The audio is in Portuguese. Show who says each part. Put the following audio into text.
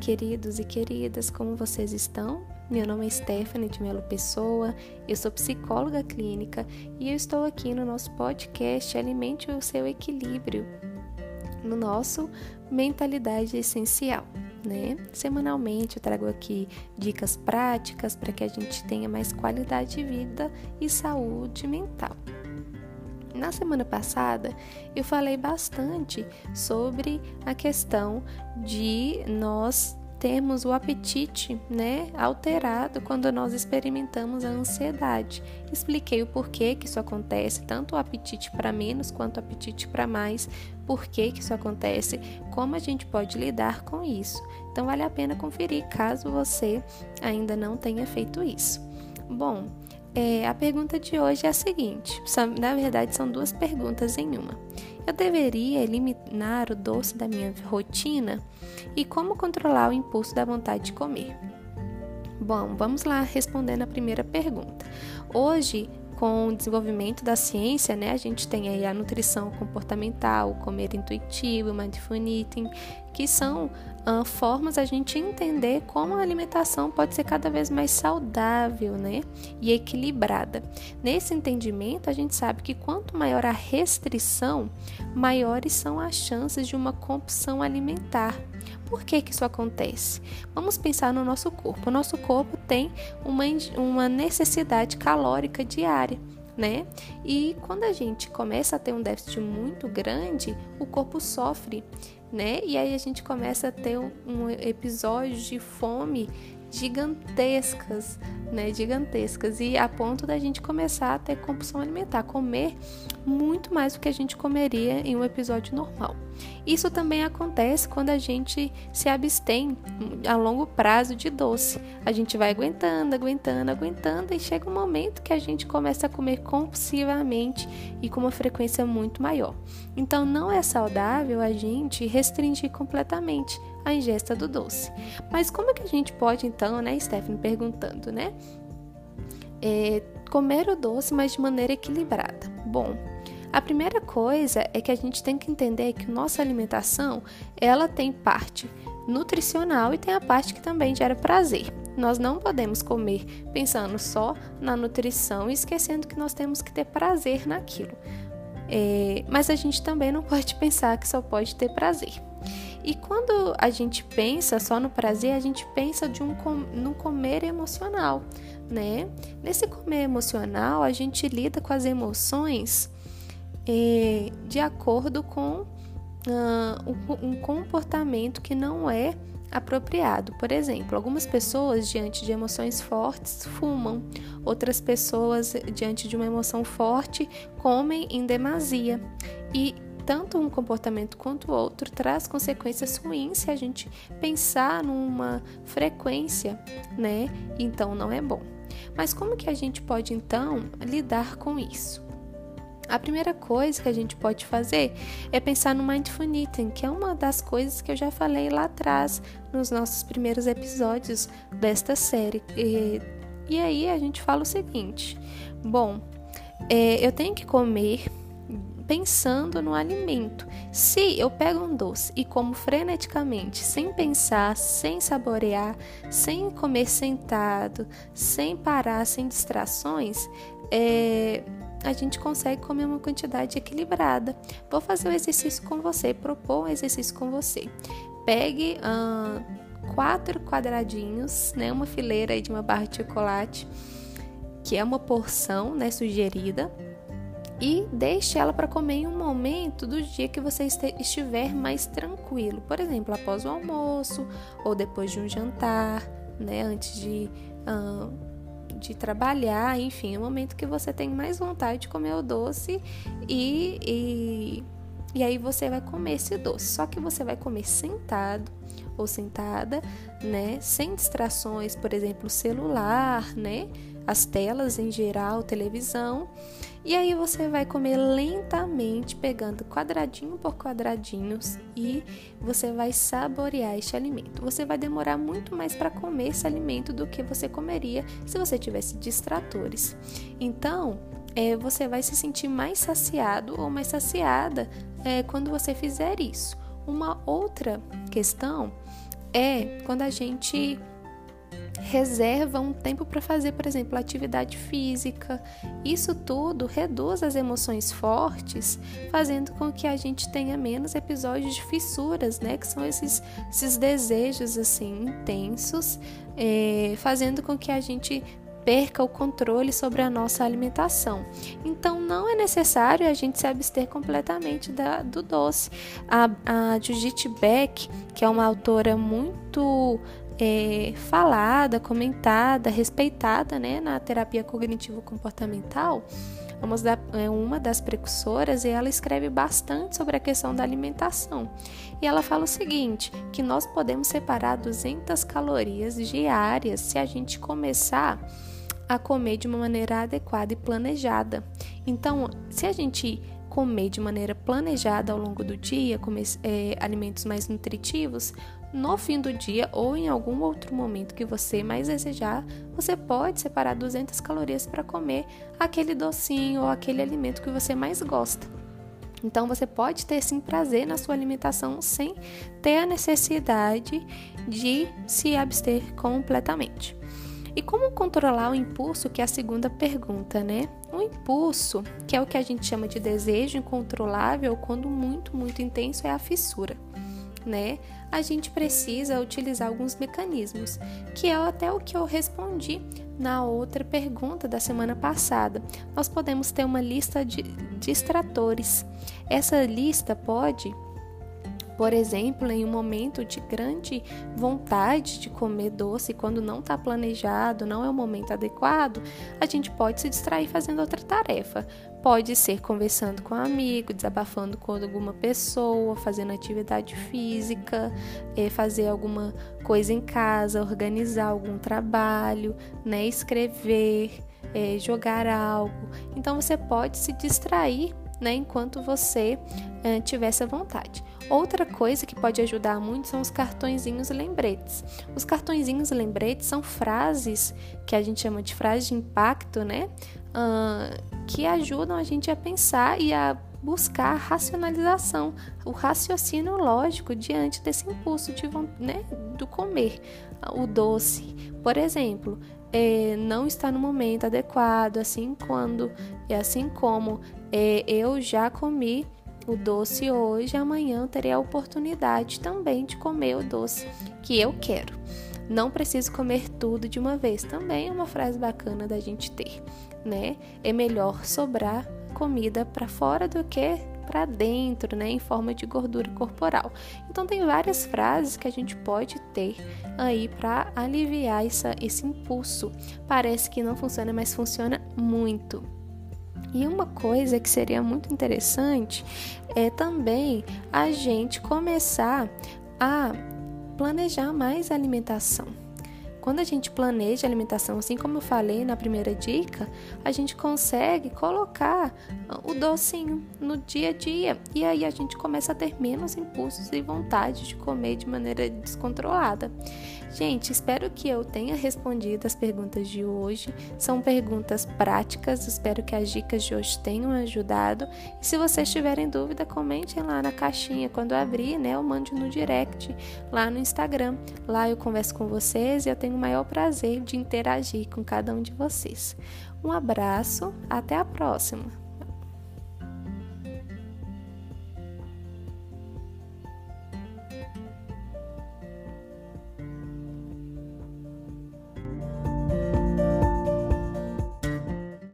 Speaker 1: queridos e queridas, como vocês estão? Meu nome é Stephanie de Melo Pessoa, eu sou psicóloga clínica e eu estou aqui no nosso podcast Alimente o Seu Equilíbrio, no nosso Mentalidade Essencial. Né? Semanalmente eu trago aqui dicas práticas para que a gente tenha mais qualidade de vida e saúde mental. Na semana passada, eu falei bastante sobre a questão de nós termos o apetite, né, alterado quando nós experimentamos a ansiedade. Expliquei o porquê que isso acontece, tanto o apetite para menos quanto o apetite para mais, por que isso acontece, como a gente pode lidar com isso. Então vale a pena conferir caso você ainda não tenha feito isso. Bom, é, a pergunta de hoje é a seguinte: são, na verdade, são duas perguntas em uma. Eu deveria eliminar o doce da minha rotina? E como controlar o impulso da vontade de comer? Bom, vamos lá respondendo a primeira pergunta. Hoje, com o desenvolvimento da ciência, né, a gente tem aí a nutrição comportamental, o comer intuitivo, o mindful eating, que são uh, formas a gente entender como a alimentação pode ser cada vez mais saudável, né, e equilibrada. Nesse entendimento, a gente sabe que quanto maior a restrição, maiores são as chances de uma compulsão alimentar. Por que, que isso acontece? Vamos pensar no nosso corpo. O nosso corpo tem uma, uma necessidade calórica diária. Né? E quando a gente começa a ter um déficit muito grande, o corpo sofre, né? E aí a gente começa a ter um, episódio de fome gigantescas, né, gigantescas e a ponto da gente começar a ter compulsão alimentar, comer muito mais do que a gente comeria em um episódio normal. Isso também acontece quando a gente se abstém a longo prazo de doce. A gente vai aguentando, aguentando, aguentando e chega um momento que a gente começa a comer compulsivamente e com uma frequência muito maior. Então não é saudável a gente restringir completamente a ingesta do doce. Mas como é que a gente pode então, né, Stephanie perguntando, né? É, comer o doce, mas de maneira equilibrada. Bom, a primeira coisa é que a gente tem que entender que nossa alimentação, ela tem parte nutricional e tem a parte que também gera prazer. Nós não podemos comer pensando só na nutrição e esquecendo que nós temos que ter prazer naquilo. É, mas a gente também não pode pensar que só pode ter prazer. E quando a gente pensa só no prazer, a gente pensa de um com, comer emocional, né? Nesse comer emocional, a gente lida com as emoções é, de acordo com uh, um, um comportamento que não é apropriado. Por exemplo, algumas pessoas diante de emoções fortes fumam, outras pessoas diante de uma emoção forte comem em demasia. E tanto um comportamento quanto o outro traz consequências ruins se a gente pensar numa frequência, né? Então não é bom. Mas como que a gente pode então lidar com isso? A primeira coisa que a gente pode fazer é pensar no mindful eating, que é uma das coisas que eu já falei lá atrás nos nossos primeiros episódios desta série. E, e aí a gente fala o seguinte: bom, é, eu tenho que comer pensando no alimento. Se eu pego um doce e como freneticamente, sem pensar, sem saborear, sem comer sentado, sem parar, sem distrações, é, a gente consegue comer uma quantidade equilibrada. Vou fazer um exercício com você, propor um exercício com você. Pegue quatro quadradinhos, né, uma fileira de uma barra de chocolate, que é uma porção né, sugerida e deixe ela para comer em um momento do dia que você estiver mais tranquilo. Por exemplo, após o almoço ou depois de um jantar, né, antes de, uh, de trabalhar, enfim, é um momento que você tem mais vontade de comer o doce e, e, e aí você vai comer esse doce. Só que você vai comer sentado ou sentada, né, sem distrações, por exemplo, celular, né, as telas em geral, televisão. E aí você vai comer lentamente, pegando quadradinho por quadradinhos e você vai saborear este alimento. Você vai demorar muito mais para comer esse alimento do que você comeria se você tivesse distratores. Então, é, você vai se sentir mais saciado ou mais saciada é, quando você fizer isso. Uma outra questão é quando a gente reserva um tempo para fazer, por exemplo, atividade física. Isso tudo reduz as emoções fortes, fazendo com que a gente tenha menos episódios de fissuras, né? Que são esses, esses desejos assim intensos, é, fazendo com que a gente perca o controle sobre a nossa alimentação. Então, não é necessário a gente se abster completamente da, do doce. A, a Judith Beck, que é uma autora muito é, falada, comentada, respeitada né, na terapia cognitivo-comportamental, é uma das precursoras e ela escreve bastante sobre a questão da alimentação. E ela fala o seguinte, que nós podemos separar 200 calorias diárias se a gente começar a comer de uma maneira adequada e planejada. Então, se a gente comer de maneira planejada ao longo do dia, comer é, alimentos mais nutritivos, no fim do dia ou em algum outro momento que você mais desejar, você pode separar 200 calorias para comer aquele docinho ou aquele alimento que você mais gosta. Então você pode ter sim prazer na sua alimentação sem ter a necessidade de se abster completamente. E como controlar o impulso, que é a segunda pergunta, né? O impulso, que é o que a gente chama de desejo incontrolável, quando muito, muito intenso, é a fissura, né? A gente precisa utilizar alguns mecanismos, que é até o que eu respondi na outra pergunta da semana passada. Nós podemos ter uma lista de distratores. Essa lista pode por exemplo, em um momento de grande vontade de comer doce, quando não está planejado, não é o momento adequado, a gente pode se distrair fazendo outra tarefa. Pode ser conversando com um amigo, desabafando com alguma pessoa, fazendo atividade física, é, fazer alguma coisa em casa, organizar algum trabalho, né, escrever, é, jogar algo. Então você pode se distrair né, enquanto você é, tiver essa vontade. Outra coisa que pode ajudar muito são os cartõezinhos lembretes. Os cartõezinhos lembretes são frases que a gente chama de frases de impacto, né? Uh, que ajudam a gente a pensar e a buscar a racionalização, o raciocínio lógico diante desse impulso de, né, do comer o doce. Por exemplo, é, não está no momento adequado, assim quando, assim como é, eu já comi o doce hoje, amanhã terei a oportunidade também de comer o doce que eu quero. Não preciso comer tudo de uma vez. Também é uma frase bacana da gente ter, né? É melhor sobrar comida para fora do que para dentro, né, em forma de gordura corporal. Então tem várias frases que a gente pode ter aí para aliviar essa, esse impulso. Parece que não funciona, mas funciona muito. E uma coisa que seria muito interessante é também a gente começar a planejar mais a alimentação. Quando a gente planeja a alimentação, assim como eu falei na primeira dica, a gente consegue colocar o docinho no dia a dia e aí a gente começa a ter menos impulsos e vontade de comer de maneira descontrolada. Gente, espero que eu tenha respondido as perguntas de hoje. São perguntas práticas, espero que as dicas de hoje tenham ajudado. E se vocês tiverem dúvida, comentem lá na caixinha quando abrir, né? Ou mande no direct lá no Instagram. Lá eu converso com vocês e eu tenho o maior prazer de interagir com cada um de vocês. Um abraço, até a próxima!